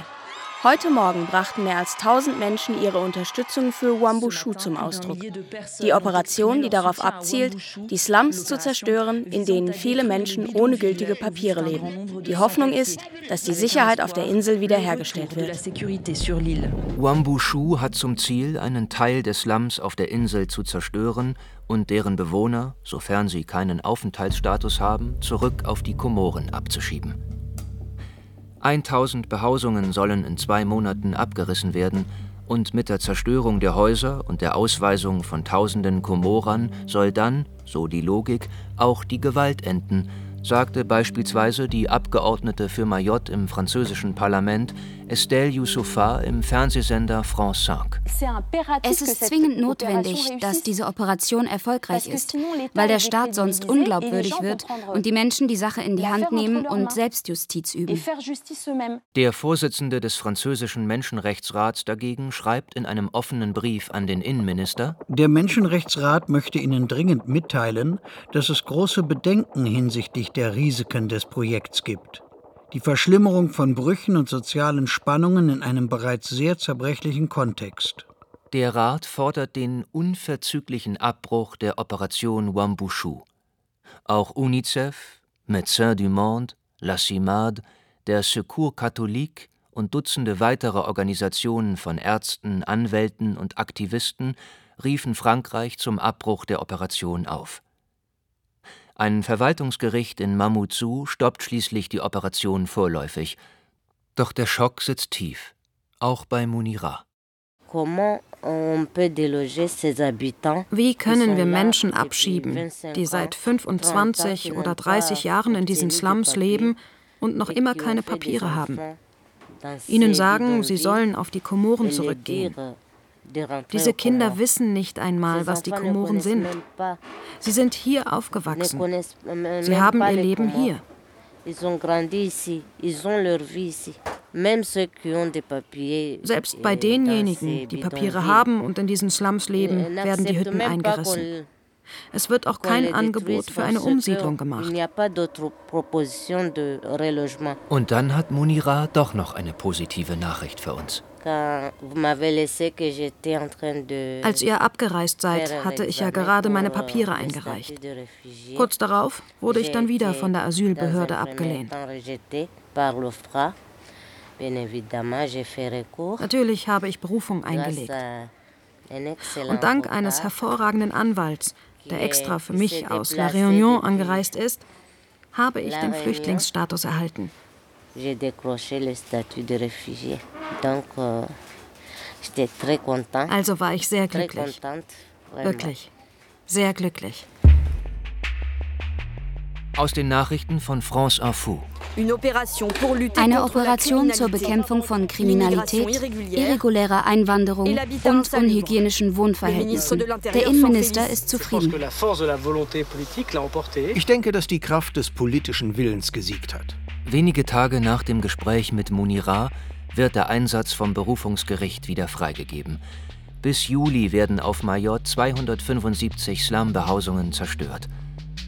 Heute Morgen brachten mehr als 1000 Menschen ihre Unterstützung für Wambushu zum Ausdruck. Die Operation, die darauf abzielt, die Slums zu zerstören, in denen viele Menschen ohne gültige Papiere leben. Die Hoffnung ist, dass die Sicherheit auf der Insel wiederhergestellt wird. Wambushu hat zum Ziel, einen Teil des Slums auf der Insel zu zerstören und deren Bewohner, sofern sie keinen Aufenthaltsstatus haben, zurück auf die Komoren abzuschieben. 1000 Behausungen sollen in zwei Monaten abgerissen werden und mit der Zerstörung der Häuser und der Ausweisung von tausenden Komorern soll dann, so die Logik, auch die Gewalt enden, sagte beispielsweise die Abgeordnete für Mayotte im französischen Parlament Estelle Youssoufa im Fernsehsender France 5. Es ist zwingend notwendig, dass diese Operation erfolgreich ist, weil der Staat sonst unglaubwürdig wird und die Menschen die Sache in die Hand nehmen und Selbstjustiz üben. Der Vorsitzende des französischen Menschenrechtsrats dagegen schreibt in einem offenen Brief an den Innenminister: Der Menschenrechtsrat möchte Ihnen dringend mitteilen, dass es große Bedenken hinsichtlich der Risiken des Projekts gibt die Verschlimmerung von Brüchen und sozialen Spannungen in einem bereits sehr zerbrechlichen Kontext. Der Rat fordert den unverzüglichen Abbruch der Operation Wambushu. Auch UNICEF, Médecins du Monde, La CIMAD, der Secours Catholique und Dutzende weitere Organisationen von Ärzten, Anwälten und Aktivisten riefen Frankreich zum Abbruch der Operation auf. Ein Verwaltungsgericht in Mamoudzou stoppt schließlich die Operation vorläufig. Doch der Schock sitzt tief, auch bei Munira. Wie können wir Menschen abschieben, die seit 25 oder 30 Jahren in diesen Slums leben und noch immer keine Papiere haben? Ihnen sagen, sie sollen auf die Komoren zurückgehen. Diese Kinder wissen nicht einmal, was die Komoren sind. Sie sind hier aufgewachsen. Sie haben ihr Leben hier. Selbst bei denjenigen, die Papiere haben und in diesen Slums leben, werden die Hütten eingerissen. Es wird auch kein Angebot für eine Umsiedlung gemacht. Und dann hat Munira doch noch eine positive Nachricht für uns. Als ihr abgereist seid, hatte ich ja gerade meine Papiere eingereicht. Kurz darauf wurde ich dann wieder von der Asylbehörde abgelehnt. Natürlich habe ich Berufung eingelegt. Und dank eines hervorragenden Anwalts, der extra für mich aus La Réunion angereist ist, habe ich den Flüchtlingsstatus erhalten. Euh, also war ich sehr glücklich. Wirklich. Sehr glücklich. Aus den Nachrichten von France Info. Eine Operation zur Bekämpfung von Kriminalität, irregulärer Einwanderung und unhygienischen Wohnverhältnissen. Der Innenminister ist zufrieden. Ich denke, dass die Kraft des politischen Willens gesiegt hat. Wenige Tage nach dem Gespräch mit Munira wird der Einsatz vom Berufungsgericht wieder freigegeben. Bis Juli werden auf Mayotte 275 Slum-Behausungen zerstört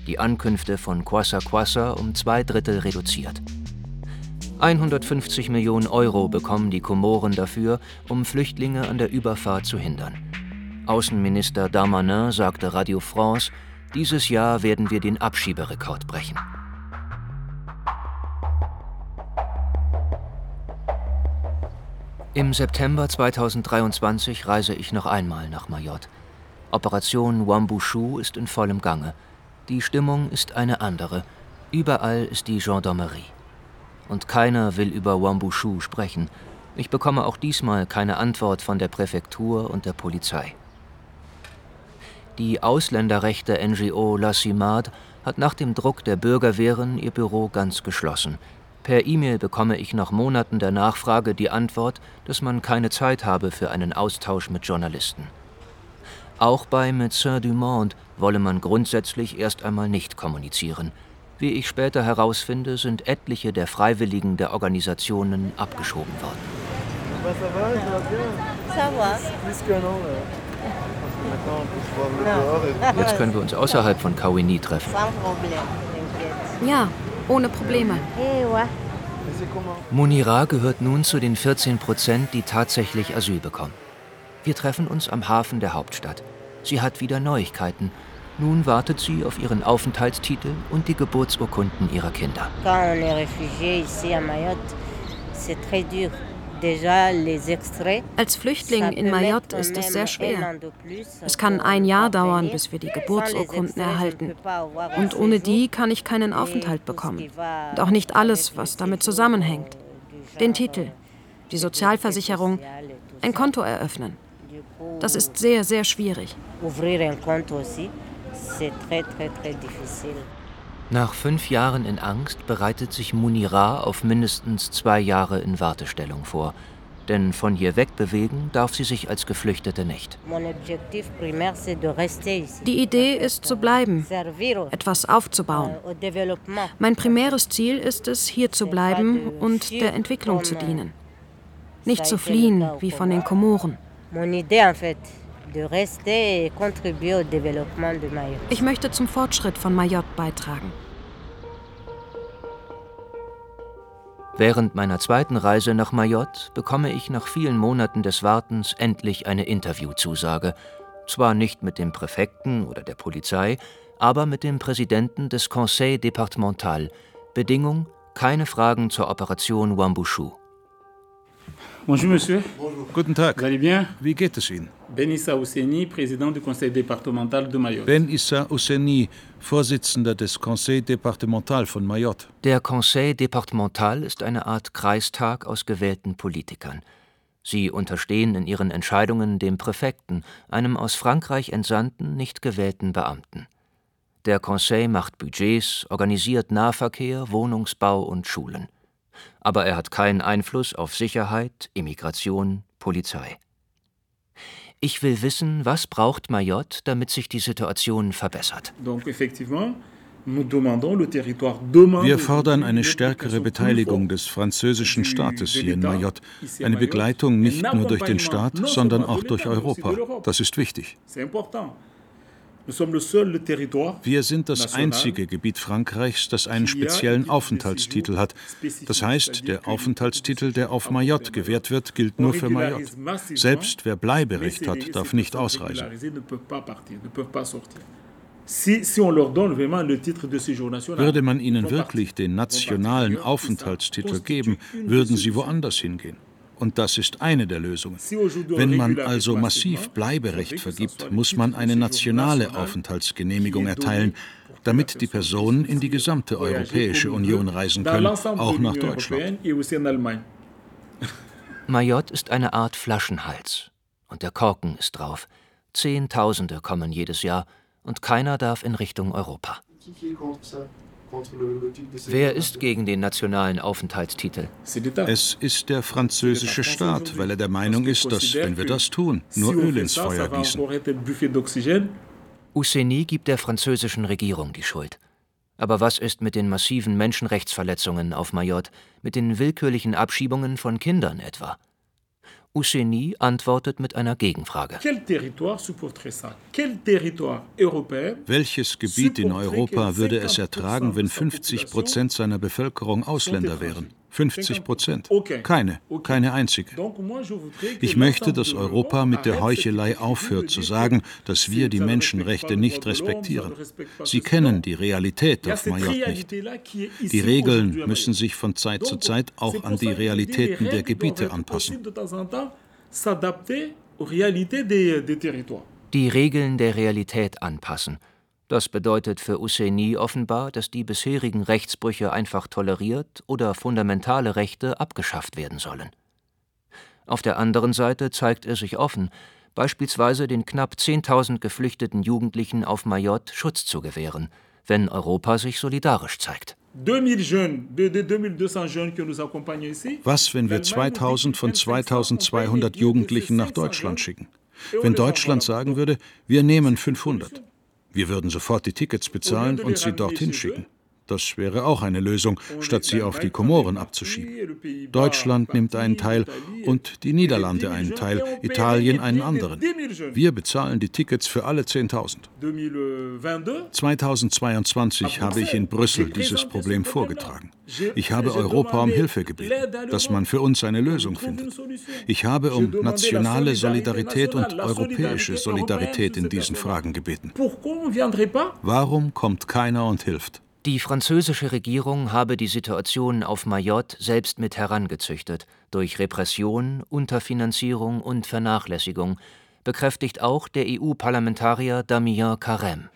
die Ankünfte von Kwassa Kwassa um zwei Drittel reduziert. 150 Millionen Euro bekommen die Komoren dafür, um Flüchtlinge an der Überfahrt zu hindern. Außenminister Darmanin sagte Radio France, dieses Jahr werden wir den Abschieberekord brechen. Im September 2023 reise ich noch einmal nach Mayotte. Operation Wambushu ist in vollem Gange. Die Stimmung ist eine andere. Überall ist die Gendarmerie. Und keiner will über Wambushu sprechen. Ich bekomme auch diesmal keine Antwort von der Präfektur und der Polizei. Die ausländerrechte NGO La Cimade hat nach dem Druck der Bürgerwehren ihr Büro ganz geschlossen. Per E-Mail bekomme ich nach Monaten der Nachfrage die Antwort, dass man keine Zeit habe für einen Austausch mit Journalisten. Auch bei Médecins du Monde wolle man grundsätzlich erst einmal nicht kommunizieren. Wie ich später herausfinde, sind etliche der Freiwilligen der Organisationen abgeschoben worden. Jetzt können wir uns außerhalb von Kawini treffen. Ja, ohne Probleme. Munira gehört nun zu den 14 Prozent, die tatsächlich Asyl bekommen. Wir treffen uns am Hafen der Hauptstadt. Sie hat wieder Neuigkeiten. Nun wartet sie auf ihren Aufenthaltstitel und die Geburtsurkunden ihrer Kinder. Als Flüchtling in Mayotte ist es sehr schwer. Es kann ein Jahr dauern, bis wir die Geburtsurkunden erhalten. Und ohne die kann ich keinen Aufenthalt bekommen. Und auch nicht alles, was damit zusammenhängt. Den Titel, die Sozialversicherung, ein Konto eröffnen. Das ist sehr, sehr schwierig. Nach fünf Jahren in Angst bereitet sich Munira auf mindestens zwei Jahre in Wartestellung vor. Denn von hier wegbewegen darf sie sich als Geflüchtete nicht. Die Idee ist zu bleiben, etwas aufzubauen. Mein primäres Ziel ist es, hier zu bleiben und der Entwicklung zu dienen. Nicht zu fliehen wie von den Komoren. Ich möchte zum Fortschritt von Mayotte beitragen. Während meiner zweiten Reise nach Mayotte bekomme ich nach vielen Monaten des Wartens endlich eine Interviewzusage. Zwar nicht mit dem Präfekten oder der Polizei, aber mit dem Präsidenten des Conseil départemental. Bedingung: keine Fragen zur Operation Wambushu. Bonjour Monsieur. Bonjour. Guten Tag. Vous allez bien? Wie geht es Ihnen? Ben Issa Ousseni, Präsident du Conseil départemental de Mayotte. Ben Issa Ousseni, Vorsitzender des Conseil départemental von Mayotte. Der Conseil départemental ist eine Art Kreistag aus gewählten Politikern. Sie unterstehen in ihren Entscheidungen dem Präfekten, einem aus Frankreich entsandten, nicht gewählten Beamten. Der Conseil macht Budgets, organisiert Nahverkehr, Wohnungsbau und Schulen aber er hat keinen Einfluss auf Sicherheit, Immigration, Polizei. Ich will wissen, was braucht Mayotte, damit sich die Situation verbessert. Wir fordern eine stärkere Beteiligung des französischen Staates hier in Mayotte, eine Begleitung nicht nur durch den Staat, sondern auch durch Europa. Das ist wichtig. Wir sind das einzige Gebiet Frankreichs, das einen speziellen Aufenthaltstitel hat. Das heißt, der Aufenthaltstitel, der auf Mayotte gewährt wird, gilt nur für Mayotte. Selbst wer Bleiberecht hat, darf nicht ausreisen. Würde man ihnen wirklich den nationalen Aufenthaltstitel geben, würden sie woanders hingehen. Und das ist eine der Lösungen. Wenn man also massiv Bleiberecht vergibt, muss man eine nationale Aufenthaltsgenehmigung erteilen, damit die Personen in die gesamte Europäische Union reisen können, auch nach Deutschland. Mayotte ist eine Art Flaschenhals. Und der Korken ist drauf. Zehntausende kommen jedes Jahr und keiner darf in Richtung Europa. Wer ist gegen den nationalen Aufenthaltstitel? Es ist der französische Staat, weil er der Meinung ist, dass, wenn wir das tun, nur Öl ins Feuer gießen. Ouseni gibt der französischen Regierung die Schuld. Aber was ist mit den massiven Menschenrechtsverletzungen auf Mayotte, mit den willkürlichen Abschiebungen von Kindern etwa? Ouseni antwortet mit einer Gegenfrage. Welches Gebiet in Europa würde es ertragen, wenn 50 Prozent seiner Bevölkerung Ausländer wären? 50 Prozent. Keine, keine einzige. Ich möchte, dass Europa mit der Heuchelei aufhört zu sagen, dass wir die Menschenrechte nicht respektieren. Sie kennen die Realität auf Mayotte nicht. Die Regeln müssen sich von Zeit zu Zeit auch an die Realitäten der Gebiete anpassen. Die Regeln der Realität anpassen. Das bedeutet für Husseini offenbar, dass die bisherigen Rechtsbrüche einfach toleriert oder fundamentale Rechte abgeschafft werden sollen. Auf der anderen Seite zeigt er sich offen, beispielsweise den knapp 10.000 geflüchteten Jugendlichen auf Mayotte Schutz zu gewähren, wenn Europa sich solidarisch zeigt. Was, wenn wir 2000 von 2200 Jugendlichen nach Deutschland schicken? Wenn Deutschland sagen würde, wir nehmen 500. Wir würden sofort die Tickets bezahlen und sie dorthin schicken. Das wäre auch eine Lösung, statt sie auf die Komoren abzuschieben. Deutschland nimmt einen Teil und die Niederlande einen Teil, Italien einen anderen. Wir bezahlen die Tickets für alle 10.000. 2022 habe ich in Brüssel dieses Problem vorgetragen. Ich habe Europa um Hilfe gebeten, dass man für uns eine Lösung findet. Ich habe um nationale Solidarität und europäische Solidarität in diesen Fragen gebeten. Warum kommt keiner und hilft? Die französische Regierung habe die Situation auf Mayotte selbst mit herangezüchtet, durch Repression, Unterfinanzierung und Vernachlässigung, bekräftigt auch der EU-Parlamentarier Damien Carême.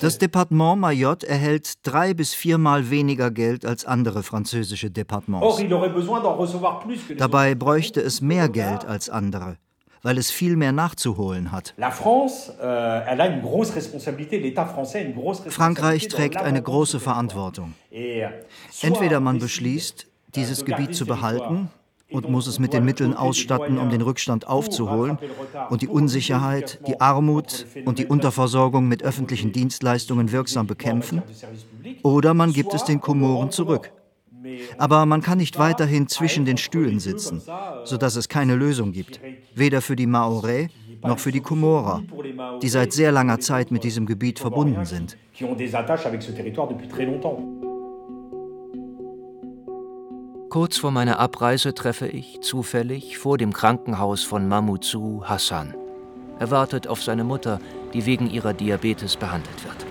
Das Departement Mayotte erhält drei bis viermal weniger Geld als andere französische Departements. Dabei bräuchte es mehr Geld als andere weil es viel mehr nachzuholen hat. Frankreich trägt eine große Verantwortung. Entweder man beschließt, dieses Gebiet zu behalten und muss es mit den Mitteln ausstatten, um den Rückstand aufzuholen und die Unsicherheit, die Armut und die Unterversorgung mit öffentlichen Dienstleistungen wirksam bekämpfen, oder man gibt es den Komoren zurück. Aber man kann nicht weiterhin zwischen den Stühlen sitzen, sodass es keine Lösung gibt, weder für die Maorais noch für die Komora, die seit sehr langer Zeit mit diesem Gebiet verbunden sind. Kurz vor meiner Abreise treffe ich zufällig vor dem Krankenhaus von Mamoudzou Hassan. Er wartet auf seine Mutter, die wegen ihrer Diabetes behandelt wird.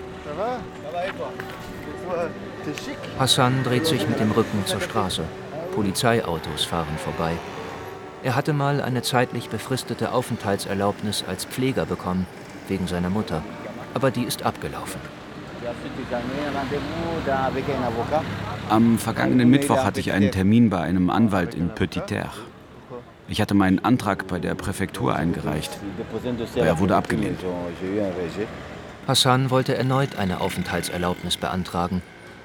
Hassan dreht sich mit dem Rücken zur Straße. Polizeiautos fahren vorbei. Er hatte mal eine zeitlich befristete Aufenthaltserlaubnis als Pfleger bekommen, wegen seiner Mutter. Aber die ist abgelaufen. Am vergangenen Mittwoch hatte ich einen Termin bei einem Anwalt in Petit-Terre. Ich hatte meinen Antrag bei der Präfektur eingereicht, aber er wurde abgelehnt. Hassan wollte erneut eine Aufenthaltserlaubnis beantragen,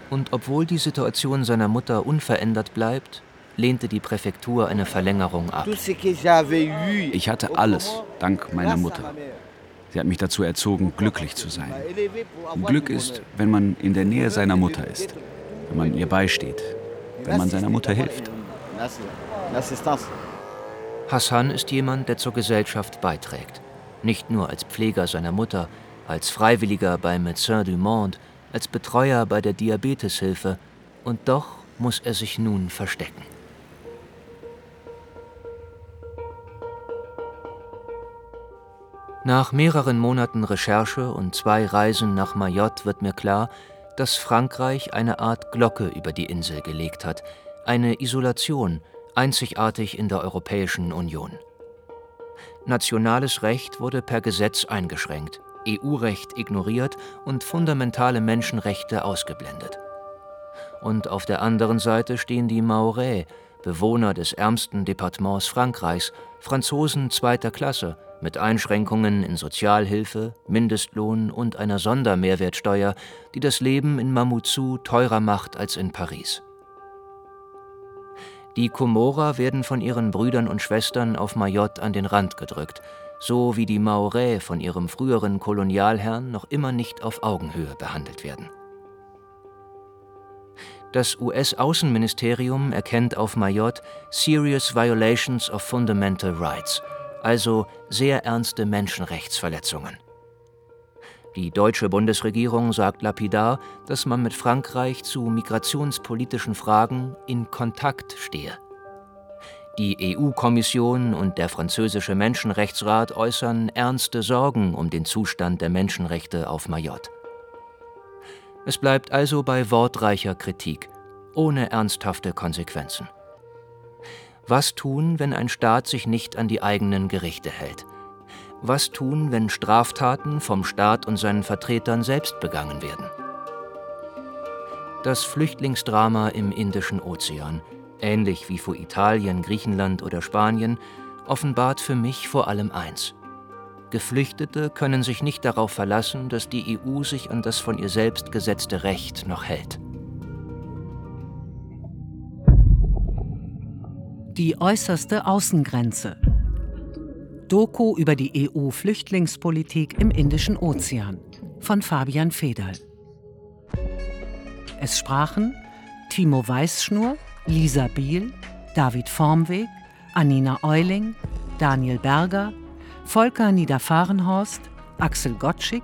und obwohl die Situation seiner Mutter unverändert bleibt, lehnte die Präfektur eine Verlängerung ab. Ich hatte alles, dank meiner Mutter. Sie hat mich dazu erzogen, glücklich zu sein. Glück ist, wenn man in der Nähe seiner Mutter ist, wenn man ihr beisteht, wenn man seiner Mutter hilft. Hassan ist jemand, der zur Gesellschaft beiträgt. Nicht nur als Pfleger seiner Mutter, als Freiwilliger bei Médecins du Monde, als Betreuer bei der Diabeteshilfe, und doch muss er sich nun verstecken. Nach mehreren Monaten Recherche und zwei Reisen nach Mayotte wird mir klar, dass Frankreich eine Art Glocke über die Insel gelegt hat, eine Isolation, einzigartig in der Europäischen Union. Nationales Recht wurde per Gesetz eingeschränkt, EU-Recht ignoriert und fundamentale Menschenrechte ausgeblendet. Und auf der anderen Seite stehen die Maorais, Bewohner des ärmsten Departements Frankreichs, Franzosen zweiter Klasse, mit Einschränkungen in Sozialhilfe, Mindestlohn und einer Sondermehrwertsteuer, die das Leben in Mamoudzou teurer macht als in Paris. Die Komora werden von ihren Brüdern und Schwestern auf Mayotte an den Rand gedrückt, so wie die Maorais von ihrem früheren Kolonialherrn noch immer nicht auf Augenhöhe behandelt werden. Das US-Außenministerium erkennt auf Mayotte Serious Violations of Fundamental Rights – also sehr ernste Menschenrechtsverletzungen. Die deutsche Bundesregierung sagt lapidar, dass man mit Frankreich zu migrationspolitischen Fragen in Kontakt stehe. Die EU-Kommission und der französische Menschenrechtsrat äußern ernste Sorgen um den Zustand der Menschenrechte auf Mayotte. Es bleibt also bei wortreicher Kritik, ohne ernsthafte Konsequenzen. Was tun, wenn ein Staat sich nicht an die eigenen Gerichte hält? Was tun, wenn Straftaten vom Staat und seinen Vertretern selbst begangen werden? Das Flüchtlingsdrama im Indischen Ozean, ähnlich wie vor Italien, Griechenland oder Spanien, offenbart für mich vor allem eins. Geflüchtete können sich nicht darauf verlassen, dass die EU sich an das von ihr selbst gesetzte Recht noch hält. Die äußerste Außengrenze. Doku über die EU-Flüchtlingspolitik im Indischen Ozean von Fabian Federl. Es sprachen Timo Weißschnur, Lisa Biel, David Formweg, Anina Euling, Daniel Berger, Volker Niederfahrenhorst, Axel Gottschig,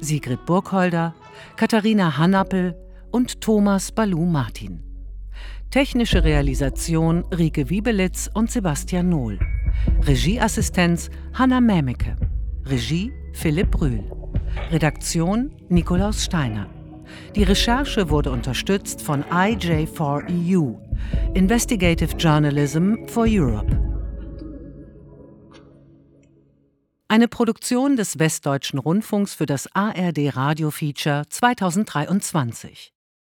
Sigrid Burgholder, Katharina Hannappel und Thomas Balu Martin. Technische Realisation Rike Wiebelitz und Sebastian Nohl. Regieassistenz Hanna Mämeke. Regie Philipp Brühl. Redaktion Nikolaus Steiner. Die Recherche wurde unterstützt von IJ4EU, Investigative Journalism for Europe. Eine Produktion des Westdeutschen Rundfunks für das ARD Radio Feature 2023.